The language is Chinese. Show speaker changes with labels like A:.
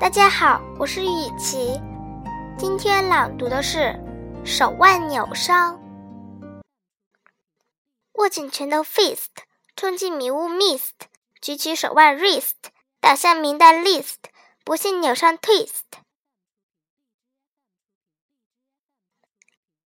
A: 大家好，我是雨琪，今天朗读的是手腕扭伤。握紧拳头 fist，冲进迷雾 mist，举起手腕 wrist，打向名单 list，不幸扭伤 twist。